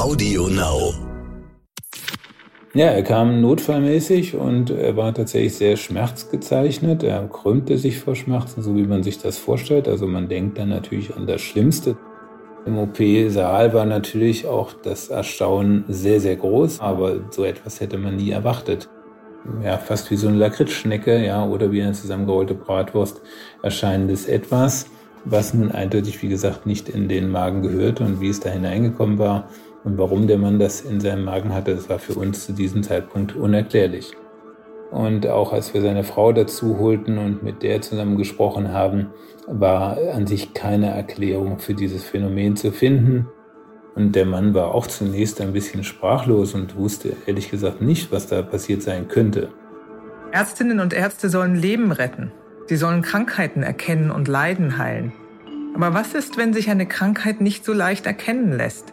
Audio Now. Ja, er kam notfallmäßig und er war tatsächlich sehr schmerzgezeichnet. Er krümmte sich vor Schmerzen, so wie man sich das vorstellt. Also man denkt dann natürlich an das Schlimmste. Im OP-Saal war natürlich auch das Erstaunen sehr, sehr groß, aber so etwas hätte man nie erwartet. Ja, fast wie so eine Lakritzschnecke, ja, oder wie eine zusammengerollte Bratwurst erscheinendes etwas, was nun eindeutig, wie gesagt, nicht in den Magen gehörte und wie es da hineingekommen war, und warum der Mann das in seinem Magen hatte, das war für uns zu diesem Zeitpunkt unerklärlich. Und auch als wir seine Frau dazu holten und mit der zusammen gesprochen haben, war an sich keine Erklärung für dieses Phänomen zu finden. Und der Mann war auch zunächst ein bisschen sprachlos und wusste ehrlich gesagt nicht, was da passiert sein könnte. Ärztinnen und Ärzte sollen Leben retten. Sie sollen Krankheiten erkennen und Leiden heilen. Aber was ist, wenn sich eine Krankheit nicht so leicht erkennen lässt?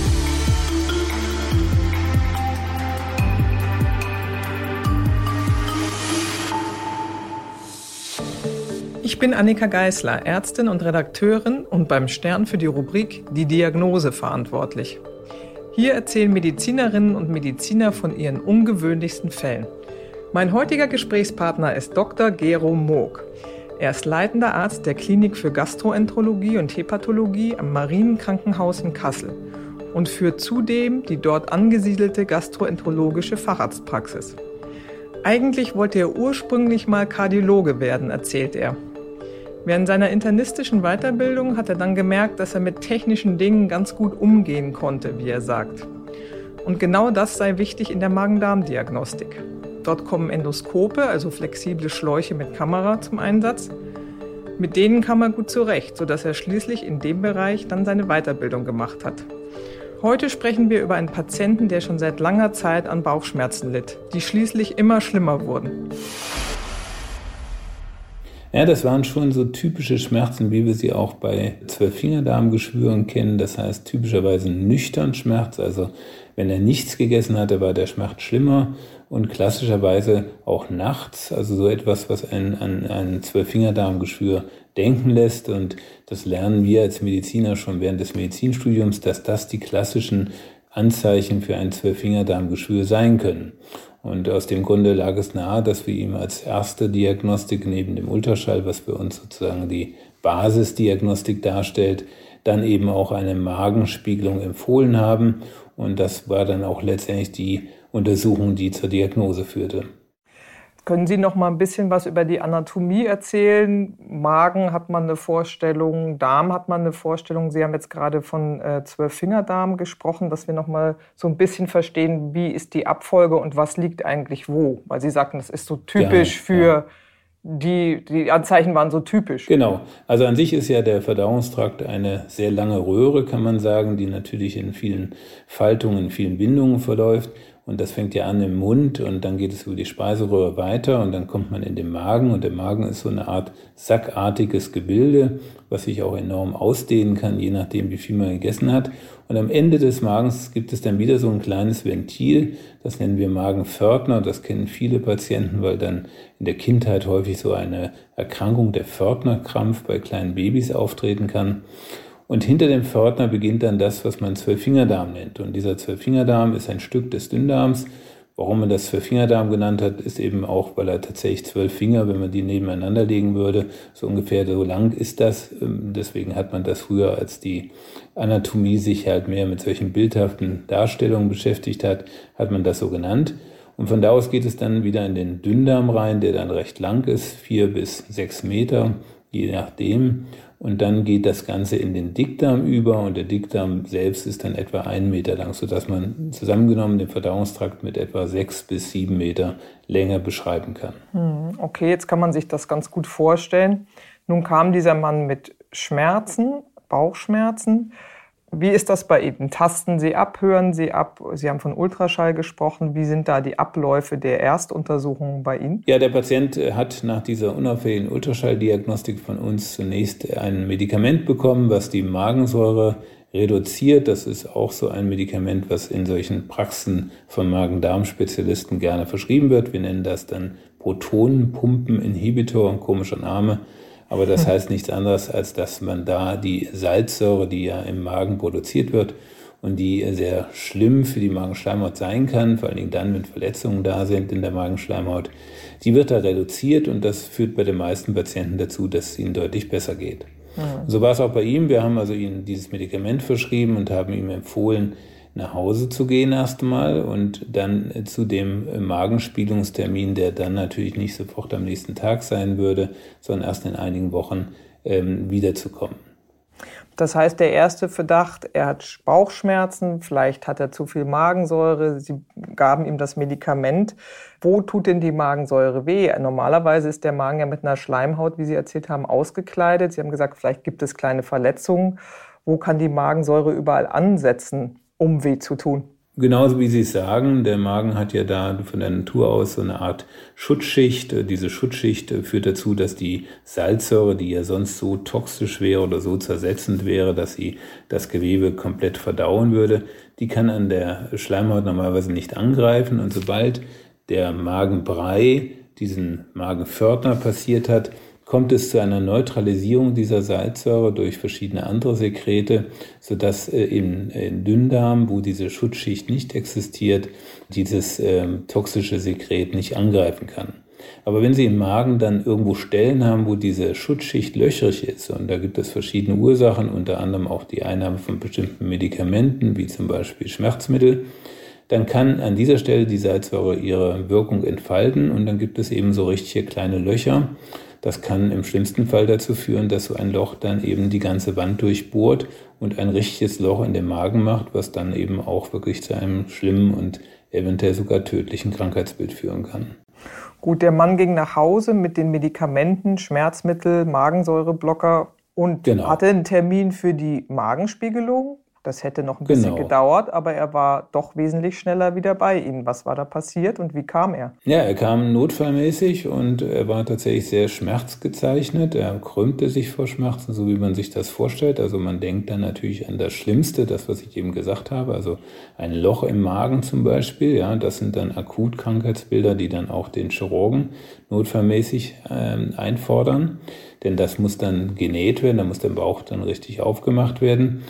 Bin Annika Geißler, Ärztin und Redakteurin und beim Stern für die Rubrik Die Diagnose verantwortlich. Hier erzählen Medizinerinnen und Mediziner von ihren ungewöhnlichsten Fällen. Mein heutiger Gesprächspartner ist Dr. Gero Moog. Er ist leitender Arzt der Klinik für Gastroenterologie und Hepatologie am Marienkrankenhaus in Kassel und führt zudem die dort angesiedelte gastroenterologische Facharztpraxis. Eigentlich wollte er ursprünglich mal Kardiologe werden, erzählt er. Während seiner internistischen Weiterbildung hat er dann gemerkt, dass er mit technischen Dingen ganz gut umgehen konnte, wie er sagt. Und genau das sei wichtig in der Magen-Darm-Diagnostik. Dort kommen Endoskope, also flexible Schläuche mit Kamera, zum Einsatz. Mit denen kam er gut zurecht, sodass er schließlich in dem Bereich dann seine Weiterbildung gemacht hat. Heute sprechen wir über einen Patienten, der schon seit langer Zeit an Bauchschmerzen litt, die schließlich immer schlimmer wurden. Ja, das waren schon so typische Schmerzen, wie wir sie auch bei Zwölffingerdarmgeschwüren kennen. Das heißt typischerweise nüchtern Schmerz. Also wenn er nichts gegessen hatte, war der Schmerz schlimmer und klassischerweise auch nachts. Also so etwas, was ein, an ein Zwölffingerdarmgeschwür denken lässt. Und das lernen wir als Mediziner schon während des Medizinstudiums, dass das die klassischen Anzeichen für ein Zwölffingerdarmgeschwür sein können. Und aus dem Grunde lag es nahe, dass wir ihm als erste Diagnostik neben dem Ultraschall, was für uns sozusagen die Basisdiagnostik darstellt, dann eben auch eine Magenspiegelung empfohlen haben. Und das war dann auch letztendlich die Untersuchung, die zur Diagnose führte. Können Sie noch mal ein bisschen was über die Anatomie erzählen? Magen hat man eine Vorstellung, Darm hat man eine Vorstellung. Sie haben jetzt gerade von äh, Zwölffingerdarm gesprochen, dass wir noch mal so ein bisschen verstehen, wie ist die Abfolge und was liegt eigentlich wo? Weil Sie sagten, das ist so typisch ja, für ja. Die, die Anzeichen waren so typisch. Genau. Also an sich ist ja der Verdauungstrakt eine sehr lange Röhre, kann man sagen, die natürlich in vielen Faltungen, in vielen Bindungen verläuft. Und das fängt ja an im Mund und dann geht es über die Speiseröhre weiter und dann kommt man in den Magen und der Magen ist so eine Art sackartiges Gebilde, was sich auch enorm ausdehnen kann, je nachdem, wie viel man gegessen hat. Und am Ende des Magens gibt es dann wieder so ein kleines Ventil, das nennen wir Magenpförtner. Das kennen viele Patienten, weil dann in der Kindheit häufig so eine Erkrankung der Pförtnerkrampf bei kleinen Babys auftreten kann. Und hinter dem Pförtner beginnt dann das, was man Zwölffingerdarm nennt. Und dieser Zwölffingerdarm ist ein Stück des Dünndarms. Warum man das Zwölffingerdarm genannt hat, ist eben auch, weil er tatsächlich zwölf Finger, wenn man die nebeneinander legen würde, so ungefähr so lang ist das. Ähm, deswegen hat man das früher, als die Anatomie sich halt mehr mit solchen bildhaften Darstellungen beschäftigt hat, hat man das so genannt. Und von da aus geht es dann wieder in den Dünndarm rein, der dann recht lang ist, vier bis sechs Meter, je nachdem. Und dann geht das Ganze in den Dickdarm über und der Dickdarm selbst ist dann etwa einen Meter lang, sodass man zusammengenommen den Verdauungstrakt mit etwa sechs bis sieben Meter Länge beschreiben kann. Hm, okay, jetzt kann man sich das ganz gut vorstellen. Nun kam dieser Mann mit Schmerzen, Bauchschmerzen. Wie ist das bei Ihnen? Tasten Sie ab, hören Sie ab? Sie haben von Ultraschall gesprochen. Wie sind da die Abläufe der Erstuntersuchungen bei Ihnen? Ja, der Patient hat nach dieser unauffälligen Ultraschalldiagnostik von uns zunächst ein Medikament bekommen, was die Magensäure reduziert. Das ist auch so ein Medikament, was in solchen Praxen von Magen-Darm-Spezialisten gerne verschrieben wird. Wir nennen das dann Protonenpumpeninhibitor, ein komischer Name. Aber das heißt nichts anderes, als dass man da die Salzsäure, die ja im Magen produziert wird und die sehr schlimm für die Magenschleimhaut sein kann, vor allen Dingen dann, wenn Verletzungen da sind in der Magenschleimhaut, die wird da reduziert und das führt bei den meisten Patienten dazu, dass es ihnen deutlich besser geht. Mhm. So war es auch bei ihm. Wir haben also ihm dieses Medikament verschrieben und haben ihm empfohlen, nach Hause zu gehen erstmal und dann zu dem Magenspielungstermin, der dann natürlich nicht sofort am nächsten Tag sein würde, sondern erst in einigen Wochen ähm, wiederzukommen. Das heißt, der erste Verdacht, er hat Bauchschmerzen, vielleicht hat er zu viel Magensäure, Sie gaben ihm das Medikament. Wo tut denn die Magensäure weh? Normalerweise ist der Magen ja mit einer Schleimhaut, wie Sie erzählt haben, ausgekleidet. Sie haben gesagt, vielleicht gibt es kleine Verletzungen. Wo kann die Magensäure überall ansetzen? Um weh zu tun. Genauso wie Sie es sagen, der Magen hat ja da von der Natur aus so eine Art Schutzschicht. Diese Schutzschicht führt dazu, dass die Salzsäure, die ja sonst so toxisch wäre oder so zersetzend wäre, dass sie das Gewebe komplett verdauen würde, die kann an der Schleimhaut normalerweise nicht angreifen. Und sobald der Magenbrei diesen Magenpförtner passiert hat, kommt es zu einer Neutralisierung dieser Salzsäure durch verschiedene andere Sekrete, sodass äh, im, im Dünndarm, wo diese Schutzschicht nicht existiert, dieses äh, toxische Sekret nicht angreifen kann. Aber wenn Sie im Magen dann irgendwo Stellen haben, wo diese Schutzschicht löchrig ist, und da gibt es verschiedene Ursachen, unter anderem auch die Einnahme von bestimmten Medikamenten, wie zum Beispiel Schmerzmittel, dann kann an dieser Stelle die Salzsäure ihre Wirkung entfalten und dann gibt es eben so richtige kleine Löcher. Das kann im schlimmsten Fall dazu führen, dass so ein Loch dann eben die ganze Wand durchbohrt und ein richtiges Loch in den Magen macht, was dann eben auch wirklich zu einem schlimmen und eventuell sogar tödlichen Krankheitsbild führen kann. Gut, der Mann ging nach Hause mit den Medikamenten, Schmerzmittel, Magensäureblocker und genau. hatte einen Termin für die Magenspiegelung. Das hätte noch ein bisschen genau. gedauert, aber er war doch wesentlich schneller wieder bei Ihnen. Was war da passiert und wie kam er? Ja, er kam notfallmäßig und er war tatsächlich sehr schmerzgezeichnet. Er krümmte sich vor Schmerzen, so wie man sich das vorstellt. Also man denkt dann natürlich an das Schlimmste, das, was ich eben gesagt habe. Also ein Loch im Magen zum Beispiel. Ja, das sind dann Akutkrankheitsbilder, die dann auch den Chirurgen notfallmäßig äh, einfordern. Denn das muss dann genäht werden, da muss der Bauch dann richtig aufgemacht werden.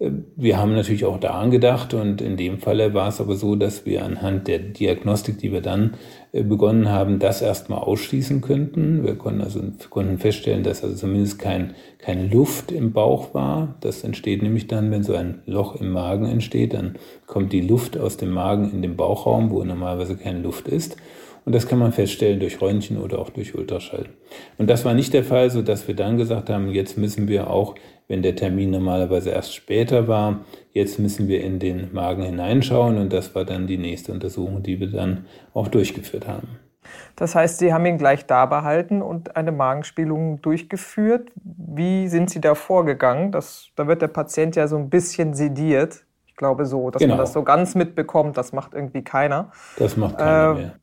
Wir haben natürlich auch daran gedacht und in dem Falle war es aber so, dass wir anhand der Diagnostik, die wir dann äh, begonnen haben, das erstmal ausschließen könnten. Wir konnten also konnten feststellen, dass also zumindest kein, keine Luft im Bauch war. Das entsteht nämlich dann, wenn so ein Loch im Magen entsteht, dann kommt die Luft aus dem Magen in den Bauchraum, wo normalerweise keine Luft ist. Und das kann man feststellen durch Röntgen oder auch durch Ultraschall. Und das war nicht der Fall, so dass wir dann gesagt haben, jetzt müssen wir auch, wenn der Termin normalerweise erst später war, jetzt müssen wir in den Magen hineinschauen. Und das war dann die nächste Untersuchung, die wir dann auch durchgeführt haben. Das heißt, Sie haben ihn gleich da behalten und eine Magenspielung durchgeführt. Wie sind Sie da vorgegangen? Das, da wird der Patient ja so ein bisschen sediert. Ich glaube so, dass genau. man das so ganz mitbekommt, das macht irgendwie keiner. Das macht keiner äh, mehr.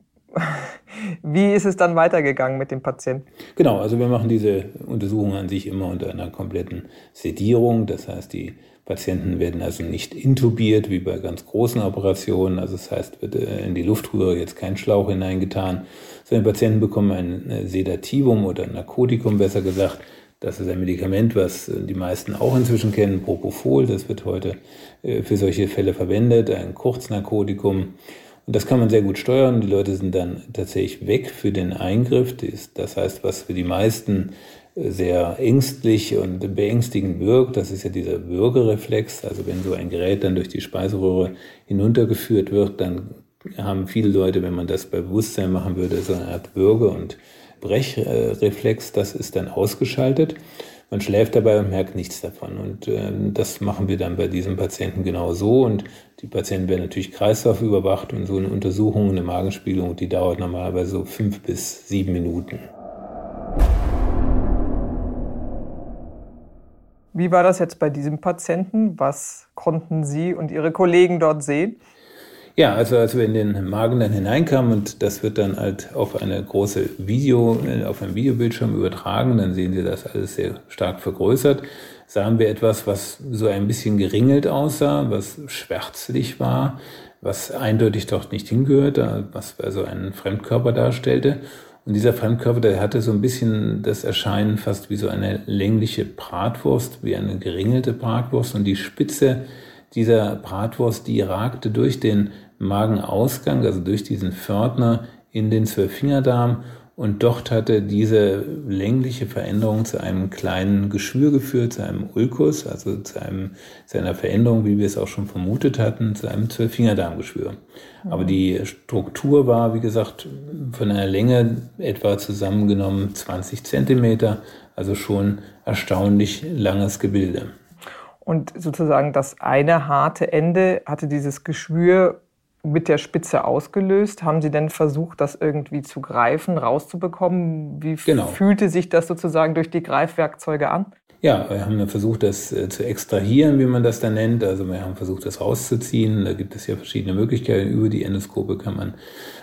Wie ist es dann weitergegangen mit dem Patienten? Genau, also wir machen diese Untersuchung an sich immer unter einer kompletten Sedierung. Das heißt, die Patienten werden also nicht intubiert wie bei ganz großen Operationen. Also das heißt, wird äh, in die Luftröhre jetzt kein Schlauch hineingetan, sondern die Patienten bekommen ein Sedativum oder ein Narkotikum, besser gesagt. Das ist ein Medikament, was die meisten auch inzwischen kennen, Propofol. Das wird heute äh, für solche Fälle verwendet, ein Kurznarkotikum. Das kann man sehr gut steuern. Die Leute sind dann tatsächlich weg für den Eingriff. Das heißt, was für die meisten äh, sehr ängstlich und beängstigend wirkt, das ist ja dieser Würgereflex. Also wenn so ein Gerät dann durch die Speiseröhre hinuntergeführt wird, dann haben viele Leute, wenn man das bei Bewusstsein machen würde, so eine Art Würge- und Brechreflex, das ist dann ausgeschaltet. Man schläft dabei und merkt nichts davon. Und äh, das machen wir dann bei diesem Patienten genau so. Und die Patienten werden natürlich kreislaufüberwacht und so eine Untersuchung, eine Magenspielung, die dauert normalerweise so fünf bis sieben Minuten. Wie war das jetzt bei diesem Patienten? Was konnten Sie und Ihre Kollegen dort sehen? Ja, also als wir in den Magen dann hineinkamen und das wird dann halt auf eine große Video, auf einem Videobildschirm übertragen, dann sehen Sie das alles sehr stark vergrößert, sahen wir etwas, was so ein bisschen geringelt aussah, was schwärzlich war, was eindeutig dort nicht hingehört, was also einen Fremdkörper darstellte. Und dieser Fremdkörper, der hatte so ein bisschen das Erscheinen fast wie so eine längliche Bratwurst, wie eine geringelte Bratwurst und die Spitze dieser Bratwurst, die ragte durch den Magenausgang, also durch diesen Pförtner in den Zwölffingerdarm und dort hatte diese längliche Veränderung zu einem kleinen Geschwür geführt, zu einem Ulkus, also zu, einem, zu einer Veränderung, wie wir es auch schon vermutet hatten, zu einem Zwölffingerdarmgeschwür. Aber die Struktur war, wie gesagt, von einer Länge etwa zusammengenommen 20 Zentimeter, also schon erstaunlich langes Gebilde. Und sozusagen das eine harte Ende hatte dieses Geschwür mit der Spitze ausgelöst. Haben Sie denn versucht, das irgendwie zu greifen, rauszubekommen? Wie genau. fühlte sich das sozusagen durch die Greifwerkzeuge an? Ja, wir haben versucht, das äh, zu extrahieren, wie man das dann nennt. Also wir haben versucht, das rauszuziehen. Da gibt es ja verschiedene Möglichkeiten. Über die Endoskope kann man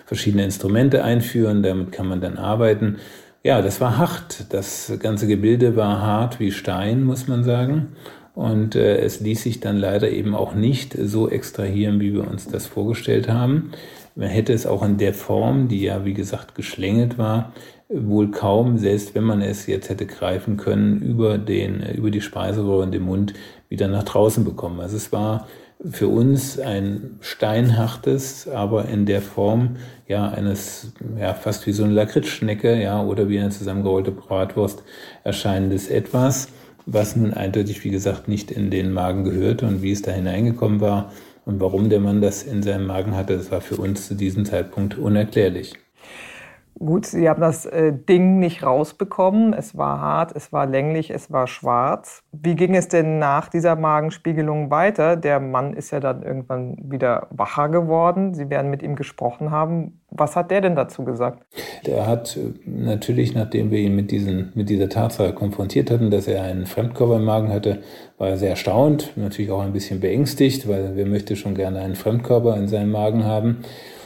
verschiedene Instrumente einführen. Damit kann man dann arbeiten. Ja, das war hart. Das ganze Gebilde war hart wie Stein, muss man sagen. Und äh, es ließ sich dann leider eben auch nicht so extrahieren, wie wir uns das vorgestellt haben. Man hätte es auch in der Form, die ja wie gesagt geschlängelt war, wohl kaum, selbst wenn man es jetzt hätte greifen können, über, den, über die Speiseröhre und den Mund wieder nach draußen bekommen. Also es war für uns ein steinhartes, aber in der Form ja eines ja fast wie so eine Lakritzschnecke ja oder wie eine zusammengerollte Bratwurst erscheinendes etwas was nun eindeutig, wie gesagt, nicht in den Magen gehörte und wie es da hineingekommen war und warum der Mann das in seinem Magen hatte, das war für uns zu diesem Zeitpunkt unerklärlich. Gut, Sie haben das äh, Ding nicht rausbekommen. Es war hart, es war länglich, es war schwarz. Wie ging es denn nach dieser Magenspiegelung weiter? Der Mann ist ja dann irgendwann wieder wacher geworden. Sie werden mit ihm gesprochen haben. Was hat der denn dazu gesagt? Der hat äh, natürlich, nachdem wir ihn mit, diesen, mit dieser Tatsache konfrontiert hatten, dass er einen Fremdkörper im Magen hatte, war er sehr erstaunt, natürlich auch ein bisschen beängstigt, weil wer möchte schon gerne einen Fremdkörper in seinem Magen haben.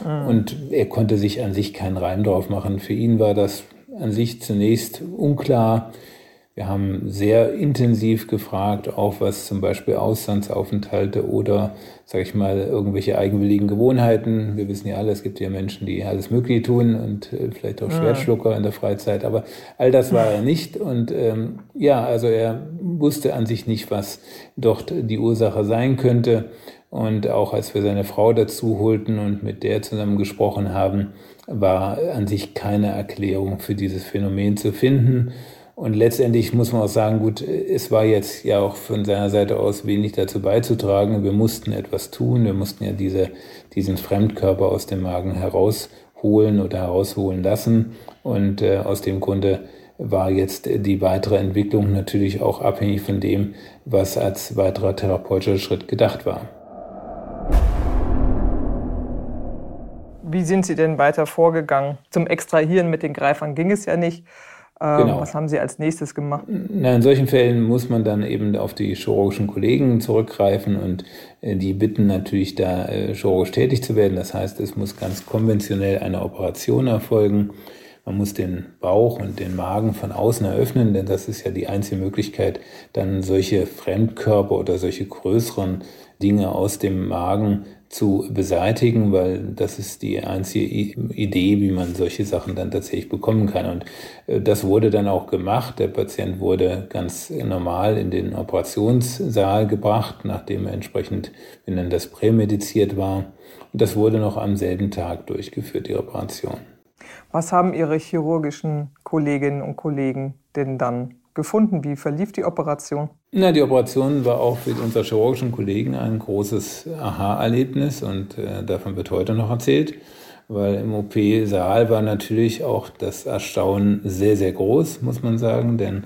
Mhm. Und er konnte sich an sich keinen Reim drauf machen. Für ihn war das an sich zunächst unklar, wir haben sehr intensiv gefragt, auch was zum Beispiel Auslandsaufenthalte oder, sag ich mal, irgendwelche eigenwilligen Gewohnheiten. Wir wissen ja alle, es gibt ja Menschen, die alles Mögliche tun und äh, vielleicht auch Schwertschlucker in der Freizeit. Aber all das war er nicht. Und ähm, ja, also er wusste an sich nicht, was dort die Ursache sein könnte. Und auch als wir seine Frau dazu holten und mit der zusammen gesprochen haben, war an sich keine Erklärung für dieses Phänomen zu finden. Und letztendlich muss man auch sagen, gut, es war jetzt ja auch von seiner Seite aus wenig dazu beizutragen. Wir mussten etwas tun. Wir mussten ja diese, diesen Fremdkörper aus dem Magen herausholen oder herausholen lassen. Und äh, aus dem Grunde war jetzt die weitere Entwicklung natürlich auch abhängig von dem, was als weiterer therapeutischer Schritt gedacht war. Wie sind Sie denn weiter vorgegangen? Zum Extrahieren mit den Greifern ging es ja nicht. Ähm, genau. Was haben Sie als nächstes gemacht? Na, in solchen Fällen muss man dann eben auf die chirurgischen Kollegen zurückgreifen und äh, die bitten natürlich da äh, chirurgisch tätig zu werden. Das heißt, es muss ganz konventionell eine Operation erfolgen. Man muss den Bauch und den Magen von außen eröffnen, denn das ist ja die einzige Möglichkeit, dann solche Fremdkörper oder solche größeren Dinge aus dem Magen zu beseitigen, weil das ist die einzige Idee, wie man solche Sachen dann tatsächlich bekommen kann. Und äh, das wurde dann auch gemacht. Der Patient wurde ganz normal in den Operationssaal gebracht, nachdem er entsprechend, wenn dann das prämediziert war. Und das wurde noch am selben Tag durchgeführt, die Operation. Was haben Ihre chirurgischen Kolleginnen und Kollegen denn dann gefunden? Wie verlief die Operation? Na, die Operation war auch für unsere chirurgischen Kollegen ein großes Aha-Erlebnis und äh, davon wird heute noch erzählt, weil im OP-Saal war natürlich auch das Erstaunen sehr, sehr groß, muss man sagen, denn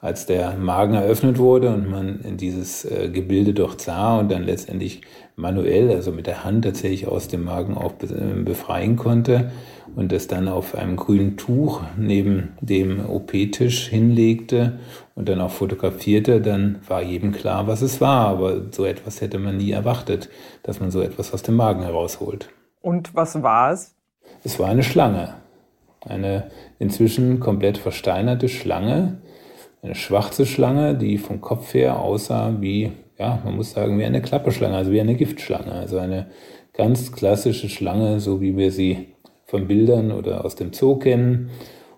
als der Magen eröffnet wurde und man dieses äh, Gebilde dort sah und dann letztendlich manuell, also mit der Hand tatsächlich aus dem Magen auch befreien konnte und es dann auf einem grünen Tuch neben dem OP-Tisch hinlegte und dann auch fotografierte, dann war jedem klar, was es war. Aber so etwas hätte man nie erwartet, dass man so etwas aus dem Magen herausholt. Und was war es? Es war eine Schlange. Eine inzwischen komplett versteinerte Schlange, eine schwarze Schlange, die vom Kopf her aussah wie, ja, man muss sagen, wie eine Klapperschlange, also wie eine Giftschlange. Also eine ganz klassische Schlange, so wie wir sie von Bildern oder aus dem Zoo kennen.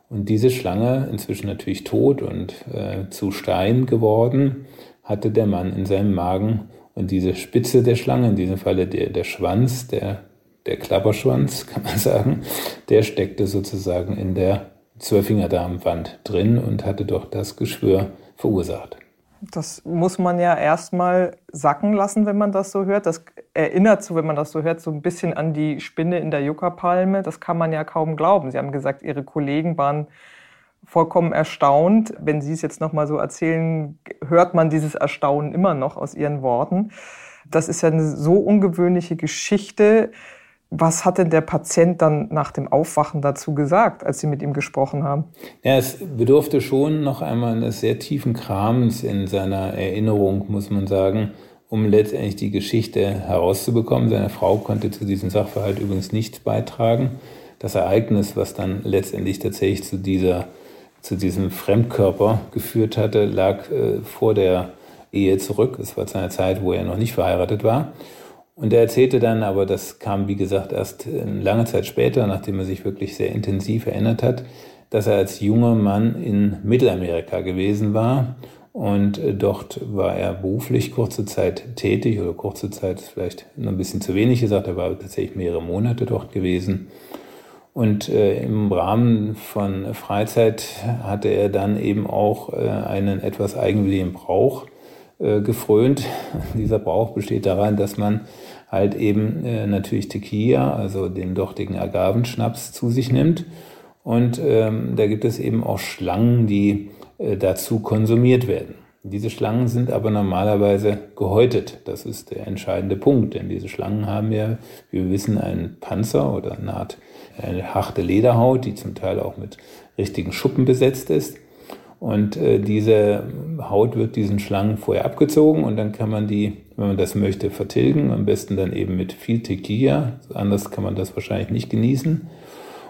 Und diese Schlange, inzwischen natürlich tot und äh, zu Stein geworden, hatte der Mann in seinem Magen. Und diese Spitze der Schlange, in diesem Falle der, der Schwanz, der, der Klapperschwanz, kann man sagen, der steckte sozusagen in der Zwölffingerdarmwand drin und hatte doch das Geschwür verursacht. Das muss man ja erstmal sacken lassen, wenn man das so hört. Das erinnert so, wenn man das so hört, so ein bisschen an die Spinne in der Juckerpalme. Das kann man ja kaum glauben. Sie haben gesagt, Ihre Kollegen waren vollkommen erstaunt. Wenn Sie es jetzt nochmal so erzählen, hört man dieses Erstaunen immer noch aus Ihren Worten. Das ist ja eine so ungewöhnliche Geschichte. Was hat denn der Patient dann nach dem Aufwachen dazu gesagt, als Sie mit ihm gesprochen haben? Ja, es bedurfte schon noch einmal eines sehr tiefen Krams in seiner Erinnerung, muss man sagen, um letztendlich die Geschichte herauszubekommen. Seine Frau konnte zu diesem Sachverhalt übrigens nichts beitragen. Das Ereignis, was dann letztendlich tatsächlich zu dieser, zu diesem Fremdkörper geführt hatte, lag äh, vor der Ehe zurück. Es war zu einer Zeit, wo er noch nicht verheiratet war. Und er erzählte dann, aber das kam, wie gesagt, erst lange Zeit später, nachdem er sich wirklich sehr intensiv erinnert hat, dass er als junger Mann in Mittelamerika gewesen war. Und äh, dort war er beruflich kurze Zeit tätig oder kurze Zeit ist vielleicht noch ein bisschen zu wenig gesagt. Er war tatsächlich mehrere Monate dort gewesen. Und äh, im Rahmen von Freizeit hatte er dann eben auch äh, einen etwas eigenwilligen Brauch äh, gefrönt. Dieser Brauch besteht daran, dass man halt eben äh, natürlich Tequila, also den dortigen Agavenschnaps, zu sich nimmt. Und ähm, da gibt es eben auch Schlangen, die äh, dazu konsumiert werden. Diese Schlangen sind aber normalerweise gehäutet. Das ist der entscheidende Punkt, denn diese Schlangen haben ja, wie wir wissen, einen Panzer oder eine Art eine harte Lederhaut, die zum Teil auch mit richtigen Schuppen besetzt ist. Und äh, diese Haut wird diesen Schlangen vorher abgezogen und dann kann man die, wenn man das möchte, vertilgen. Am besten dann eben mit viel Tequila. Anders kann man das wahrscheinlich nicht genießen.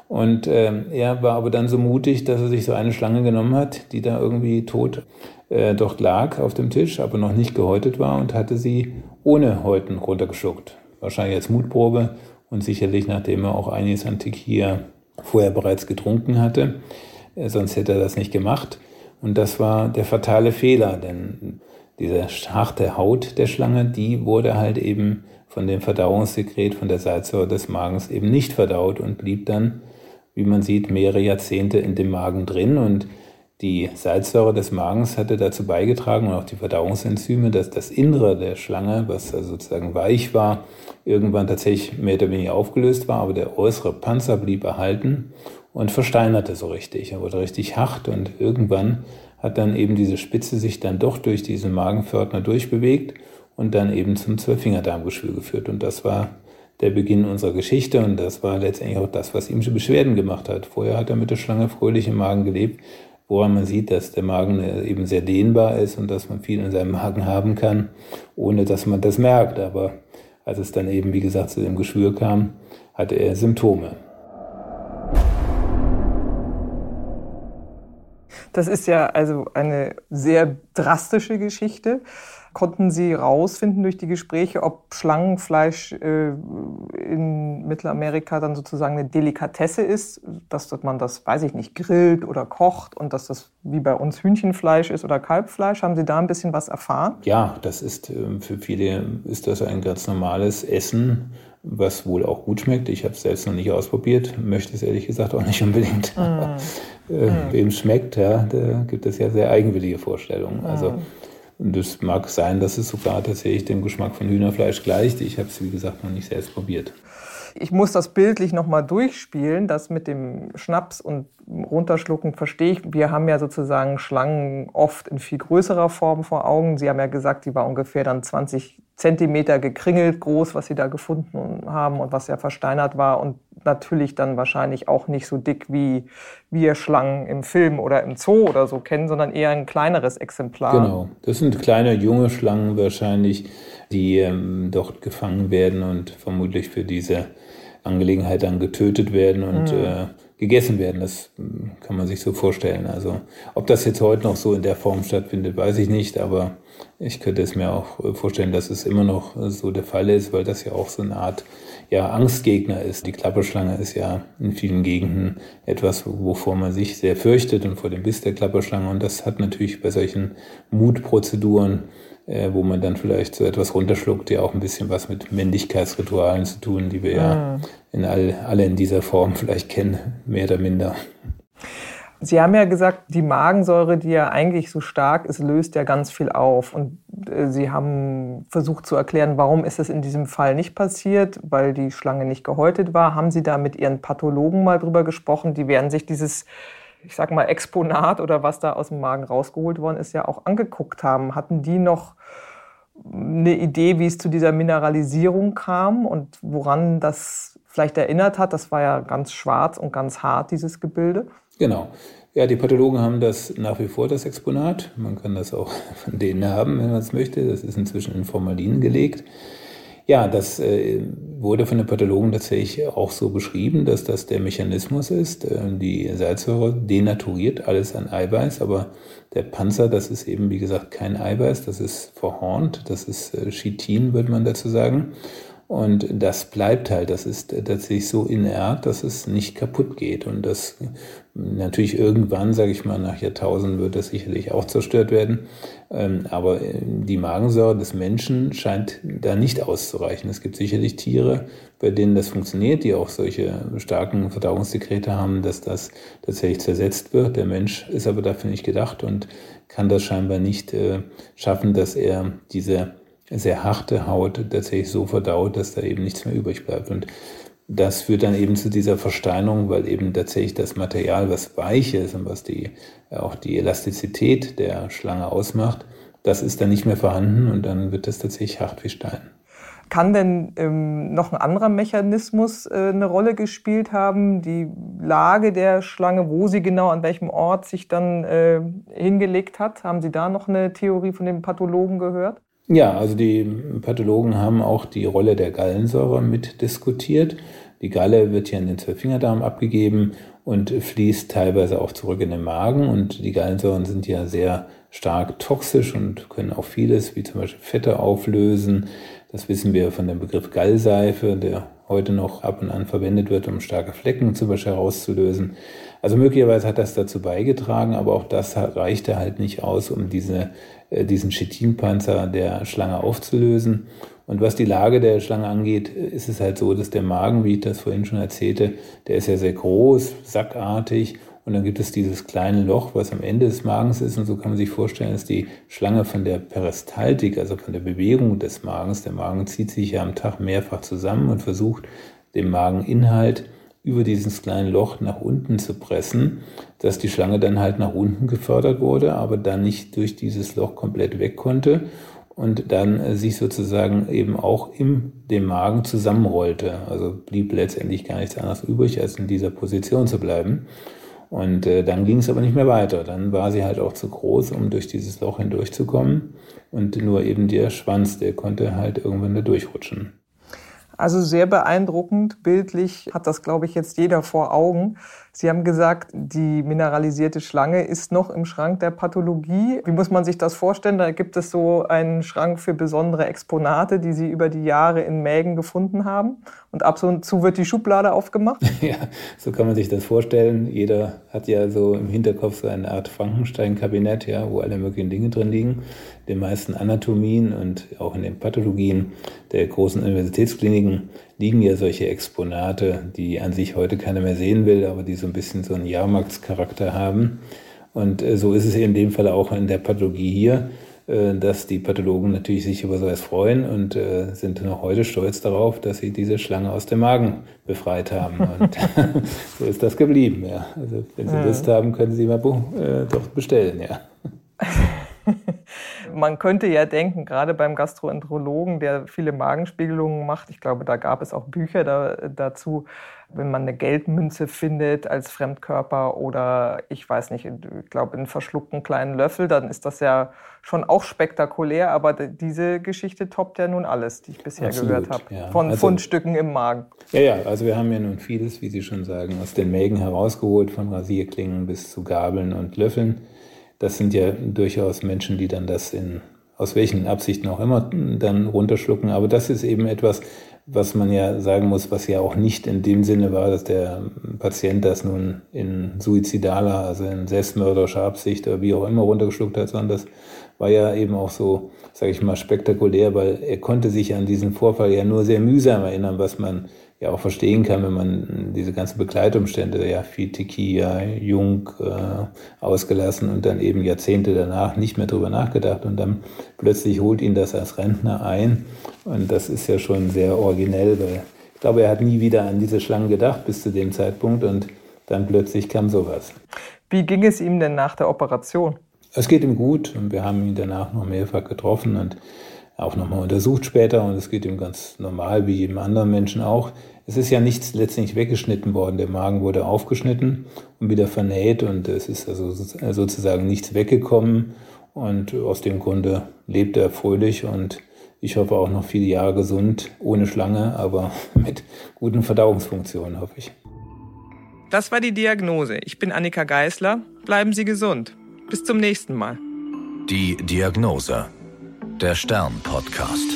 Und äh, er war aber dann so mutig, dass er sich so eine Schlange genommen hat, die da irgendwie tot äh, dort lag auf dem Tisch, aber noch nicht gehäutet war und hatte sie ohne Häuten runtergeschluckt. Wahrscheinlich als Mutprobe und sicherlich nachdem er auch einiges an Tequila vorher bereits getrunken hatte. Äh, sonst hätte er das nicht gemacht. Und das war der fatale Fehler, denn diese harte Haut der Schlange, die wurde halt eben von dem Verdauungssekret, von der Salzsäure des Magens eben nicht verdaut und blieb dann, wie man sieht, mehrere Jahrzehnte in dem Magen drin. Und die Salzsäure des Magens hatte dazu beigetragen und auch die Verdauungsenzyme, dass das Innere der Schlange, was also sozusagen weich war, irgendwann tatsächlich mehr oder weniger aufgelöst war, aber der äußere Panzer blieb erhalten und versteinerte so richtig. Er wurde richtig hart und irgendwann hat dann eben diese Spitze sich dann doch durch diesen Magenpförtner durchbewegt und dann eben zum Zwölffingerdarmgeschwür geführt. Und das war der Beginn unserer Geschichte und das war letztendlich auch das, was ihm Beschwerden gemacht hat. Vorher hat er mit der Schlange fröhlich im Magen gelebt, woran man sieht, dass der Magen eben sehr dehnbar ist und dass man viel in seinem Magen haben kann, ohne dass man das merkt. Aber als es dann eben, wie gesagt, zu dem Geschwür kam, hatte er Symptome. Das ist ja also eine sehr drastische Geschichte. Konnten Sie herausfinden durch die Gespräche, ob Schlangenfleisch äh, in Mittelamerika dann sozusagen eine Delikatesse ist, dass man das, weiß ich nicht, grillt oder kocht und dass das wie bei uns Hühnchenfleisch ist oder Kalbfleisch? Haben Sie da ein bisschen was erfahren? Ja, das ist ähm, für viele ist das ein ganz normales Essen was wohl auch gut schmeckt. Ich habe es selbst noch nicht ausprobiert, möchte es ehrlich gesagt auch nicht unbedingt. Mm. Aber, äh, mm. Wem es schmeckt, ja, da gibt es ja sehr eigenwillige Vorstellungen. Mm. Also das mag sein, dass es sogar tatsächlich dem Geschmack von Hühnerfleisch gleicht. Ich habe es, wie gesagt, noch nicht selbst probiert. Ich muss das bildlich nochmal durchspielen. Das mit dem Schnaps und Runterschlucken verstehe ich. Wir haben ja sozusagen Schlangen oft in viel größerer Form vor Augen. Sie haben ja gesagt, die war ungefähr dann 20 Zentimeter gekringelt groß, was Sie da gefunden haben und was ja versteinert war. Und natürlich dann wahrscheinlich auch nicht so dick, wie wir Schlangen im Film oder im Zoo oder so kennen, sondern eher ein kleineres Exemplar. Genau, das sind kleine junge Schlangen wahrscheinlich, die ähm, dort gefangen werden und vermutlich für diese Angelegenheit dann getötet werden und mhm. äh, gegessen werden. Das hm, kann man sich so vorstellen. Also ob das jetzt heute noch so in der Form stattfindet, weiß ich nicht, aber ich könnte es mir auch äh, vorstellen, dass es immer noch so der Fall ist, weil das ja auch so eine Art ja, Angstgegner ist. Die Klapperschlange ist ja in vielen Gegenden etwas, wovor man sich sehr fürchtet und vor dem Biss der Klapperschlange. Und das hat natürlich bei solchen Mutprozeduren äh, wo man dann vielleicht so etwas runterschluckt, ja auch ein bisschen was mit Männlichkeitsritualen zu tun, die wir ja ah. in all, alle in dieser Form vielleicht kennen, mehr oder minder. Sie haben ja gesagt, die Magensäure, die ja eigentlich so stark ist, löst ja ganz viel auf. Und äh, Sie haben versucht zu erklären, warum ist es in diesem Fall nicht passiert, weil die Schlange nicht gehäutet war. Haben Sie da mit Ihren Pathologen mal drüber gesprochen? Die werden sich dieses ich sag mal, Exponat oder was da aus dem Magen rausgeholt worden ist, ja auch angeguckt haben. Hatten die noch eine Idee, wie es zu dieser Mineralisierung kam und woran das vielleicht erinnert hat? Das war ja ganz schwarz und ganz hart, dieses Gebilde. Genau. Ja, die Pathologen haben das nach wie vor, das Exponat. Man kann das auch von denen haben, wenn man es möchte. Das ist inzwischen in Formalin gelegt. Ja, das äh, wurde von den Pathologen tatsächlich auch so beschrieben, dass das der Mechanismus ist. Äh, die Salzsäure denaturiert alles an Eiweiß, aber der Panzer, das ist eben, wie gesagt, kein Eiweiß, das ist verhornt, das ist äh, Chitin, würde man dazu sagen. Und das bleibt halt, das ist tatsächlich so inert, dass es nicht kaputt geht. Und das natürlich irgendwann, sage ich mal, nach Jahrtausenden wird das sicherlich auch zerstört werden. Ähm, aber äh, die Magensäure des Menschen scheint da nicht auszureichen. Es gibt sicherlich Tiere, bei denen das funktioniert, die auch solche starken Verdauungssekrete haben, dass das tatsächlich zersetzt wird. Der Mensch ist aber dafür nicht gedacht und kann das scheinbar nicht äh, schaffen, dass er diese sehr harte Haut tatsächlich so verdaut, dass da eben nichts mehr übrig bleibt. Und das führt dann eben zu dieser Versteinerung, weil eben tatsächlich das Material, was weich ist und was die, auch die Elastizität der Schlange ausmacht, das ist dann nicht mehr vorhanden und dann wird das tatsächlich hart wie Stein. Kann denn ähm, noch ein anderer Mechanismus äh, eine Rolle gespielt haben? Die Lage der Schlange, wo sie genau an welchem Ort sich dann äh, hingelegt hat? Haben Sie da noch eine Theorie von den Pathologen gehört? Ja, also die Pathologen haben auch die Rolle der Gallensäure mitdiskutiert. Die Galle wird ja in den Zwölffingerdarm abgegeben und fließt teilweise auch zurück in den Magen. Und die Gallensäuren sind ja sehr stark toxisch und können auch vieles, wie zum Beispiel Fette auflösen. Das wissen wir von dem Begriff Gallseife, der heute noch ab und an verwendet wird, um starke Flecken zum Beispiel herauszulösen. Also möglicherweise hat das dazu beigetragen, aber auch das reichte halt nicht aus, um diese, äh, diesen Chitinpanzer der Schlange aufzulösen. Und was die Lage der Schlange angeht, ist es halt so, dass der Magen, wie ich das vorhin schon erzählte, der ist ja sehr groß, sackartig und dann gibt es dieses kleine Loch, was am Ende des Magens ist. Und so kann man sich vorstellen, dass die Schlange von der Peristaltik, also von der Bewegung des Magens, der Magen zieht sich ja am Tag mehrfach zusammen und versucht, den Mageninhalt über dieses kleine Loch nach unten zu pressen, dass die Schlange dann halt nach unten gefördert wurde, aber dann nicht durch dieses Loch komplett weg konnte und dann äh, sich sozusagen eben auch im dem Magen zusammenrollte. Also blieb letztendlich gar nichts anderes übrig, als in dieser Position zu bleiben. Und äh, dann ging es aber nicht mehr weiter. Dann war sie halt auch zu groß, um durch dieses Loch hindurchzukommen. Und nur eben der Schwanz, der konnte halt irgendwann da durchrutschen. Also sehr beeindruckend, bildlich hat das, glaube ich, jetzt jeder vor Augen. Sie haben gesagt, die mineralisierte Schlange ist noch im Schrank der Pathologie. Wie muss man sich das vorstellen? Da gibt es so einen Schrank für besondere Exponate, die Sie über die Jahre in Mägen gefunden haben. Und ab und zu wird die Schublade aufgemacht? Ja, so kann man sich das vorstellen. Jeder hat ja so im Hinterkopf so eine Art Frankenstein-Kabinett, ja, wo alle möglichen Dinge drin liegen. Den meisten Anatomien und auch in den Pathologien der großen Universitätskliniken liegen ja solche Exponate, die an sich heute keiner mehr sehen will, aber die so ein bisschen so einen Jahrmarktscharakter haben. Und äh, so ist es in dem Fall auch in der Pathologie hier. äh, dass die Pathologen natürlich sich über sowas freuen und äh, sind noch heute stolz darauf, dass sie diese Schlange aus dem Magen befreit haben. Und so ist das geblieben, ja. Also wenn Sie Lust haben, können Sie mal doch bestellen, ja. Man könnte ja denken, gerade beim Gastroenterologen, der viele Magenspiegelungen macht, ich glaube, da gab es auch Bücher da, dazu, wenn man eine Geldmünze findet als Fremdkörper oder ich weiß nicht, ich glaube, einen verschluckten kleinen Löffel, dann ist das ja schon auch spektakulär. Aber diese Geschichte toppt ja nun alles, die ich bisher Absolut, gehört habe, ja. von also, Fundstücken im Magen. Ja, ja, also wir haben ja nun vieles, wie Sie schon sagen, aus den Mägen herausgeholt, von Rasierklingen bis zu Gabeln und Löffeln das sind ja durchaus Menschen, die dann das in, aus welchen Absichten auch immer, dann runterschlucken. Aber das ist eben etwas, was man ja sagen muss, was ja auch nicht in dem Sinne war, dass der Patient das nun in suizidaler, also in selbstmörderischer Absicht oder wie auch immer runtergeschluckt hat, sondern das war ja eben auch so, sage ich mal, spektakulär, weil er konnte sich an diesen Vorfall ja nur sehr mühsam erinnern, was man ja auch verstehen kann, wenn man diese ganzen Begleitumstände, ja, Fitiki, ja, Jung äh, ausgelassen und dann eben Jahrzehnte danach nicht mehr drüber nachgedacht und dann plötzlich holt ihn das als Rentner ein und das ist ja schon sehr originell, weil ich glaube, er hat nie wieder an diese Schlangen gedacht bis zu dem Zeitpunkt und dann plötzlich kam sowas. Wie ging es ihm denn nach der Operation? Es geht ihm gut und wir haben ihn danach noch mehrfach getroffen und auch nochmal untersucht später und es geht ihm ganz normal, wie jedem anderen Menschen auch. Es ist ja nichts letztendlich weggeschnitten worden. Der Magen wurde aufgeschnitten und wieder vernäht und es ist also sozusagen nichts weggekommen und aus dem Grunde lebt er fröhlich und ich hoffe auch noch viele Jahre gesund, ohne Schlange, aber mit guten Verdauungsfunktionen, hoffe ich. Das war die Diagnose. Ich bin Annika Geißler. Bleiben Sie gesund. Bis zum nächsten Mal. Die Diagnose der Stern-Podcast.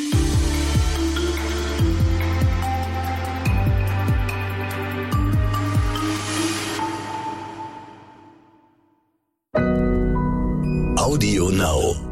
Audio Now.